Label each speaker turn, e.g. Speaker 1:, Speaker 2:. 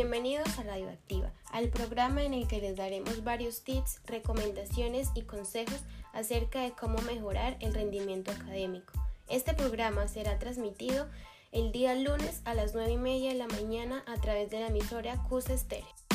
Speaker 1: Bienvenidos a Radioactiva, al programa en el que les daremos varios tips, recomendaciones y consejos acerca de cómo mejorar el rendimiento académico. Este programa será transmitido el día lunes a las 9 y media de la mañana a través de la emisora CUS Estéreo.